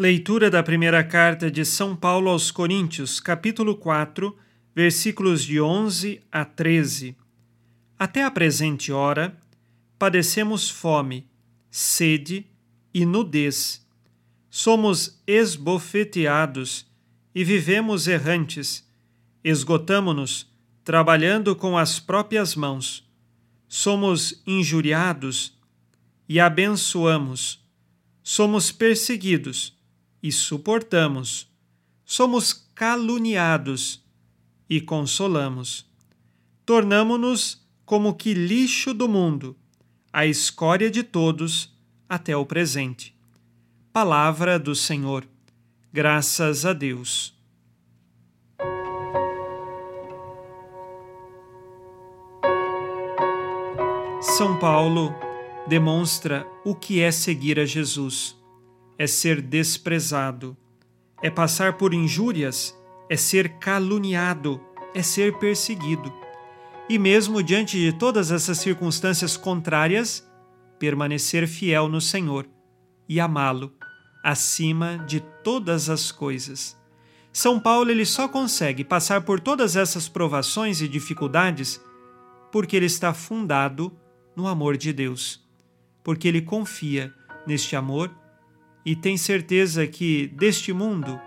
Leitura da primeira carta de São Paulo aos Coríntios, capítulo 4, versículos de 11 a 13. Até a presente hora, padecemos fome, sede e nudez. Somos esbofeteados e vivemos errantes. Esgotamo-nos trabalhando com as próprias mãos. Somos injuriados e abençoamos. Somos perseguidos e suportamos. Somos caluniados e consolamos. Tornamo-nos como que lixo do mundo, a escória de todos até o presente. Palavra do Senhor. Graças a Deus. São Paulo demonstra o que é seguir a Jesus é ser desprezado, é passar por injúrias, é ser caluniado, é ser perseguido. E mesmo diante de todas essas circunstâncias contrárias, permanecer fiel no Senhor e amá-lo acima de todas as coisas. São Paulo ele só consegue passar por todas essas provações e dificuldades porque ele está fundado no amor de Deus, porque ele confia neste amor e tem certeza que deste mundo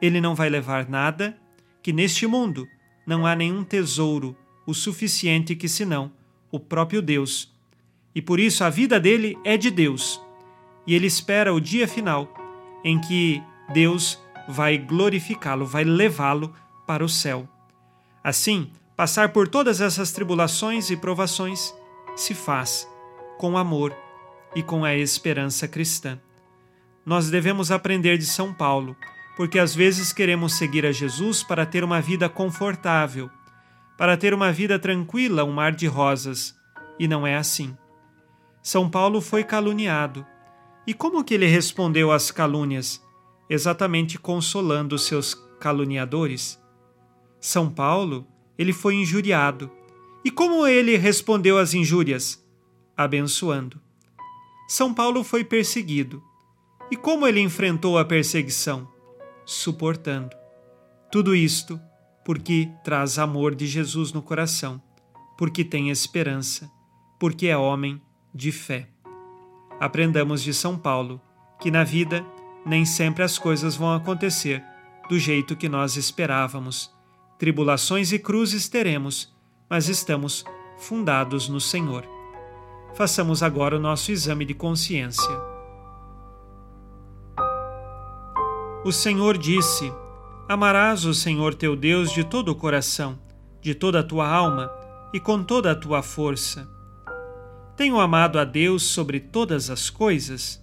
ele não vai levar nada, que neste mundo não há nenhum tesouro o suficiente que senão o próprio Deus. E por isso a vida dele é de Deus. E ele espera o dia final em que Deus vai glorificá-lo, vai levá-lo para o céu. Assim, passar por todas essas tribulações e provações se faz com amor e com a esperança cristã nós devemos aprender de São Paulo, porque às vezes queremos seguir a Jesus para ter uma vida confortável, para ter uma vida tranquila, um mar de rosas, e não é assim. São Paulo foi caluniado. E como que ele respondeu às calúnias? Exatamente consolando seus caluniadores. São Paulo, ele foi injuriado. E como ele respondeu às injúrias? Abençoando. São Paulo foi perseguido e como ele enfrentou a perseguição? Suportando. Tudo isto porque traz amor de Jesus no coração, porque tem esperança, porque é homem de fé. Aprendamos de São Paulo que na vida nem sempre as coisas vão acontecer do jeito que nós esperávamos. Tribulações e cruzes teremos, mas estamos fundados no Senhor. Façamos agora o nosso exame de consciência. O Senhor disse: Amarás o Senhor teu Deus de todo o coração, de toda a tua alma e com toda a tua força. Tenho amado a Deus sobre todas as coisas?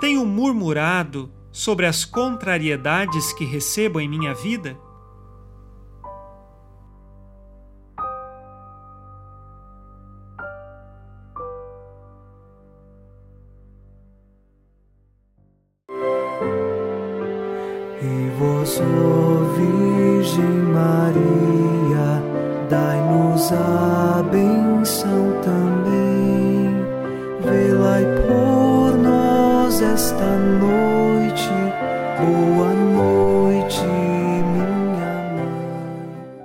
Tenho murmurado sobre as contrariedades que recebo em minha vida? Maria, dai-nos a benção também. Velai por nós esta noite. Boa noite, minha mãe.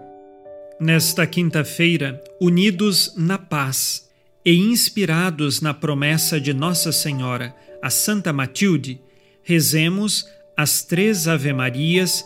Nesta quinta-feira, unidos na paz e inspirados na promessa de Nossa Senhora, a Santa Matilde, rezemos as três Ave-Marias,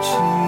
去。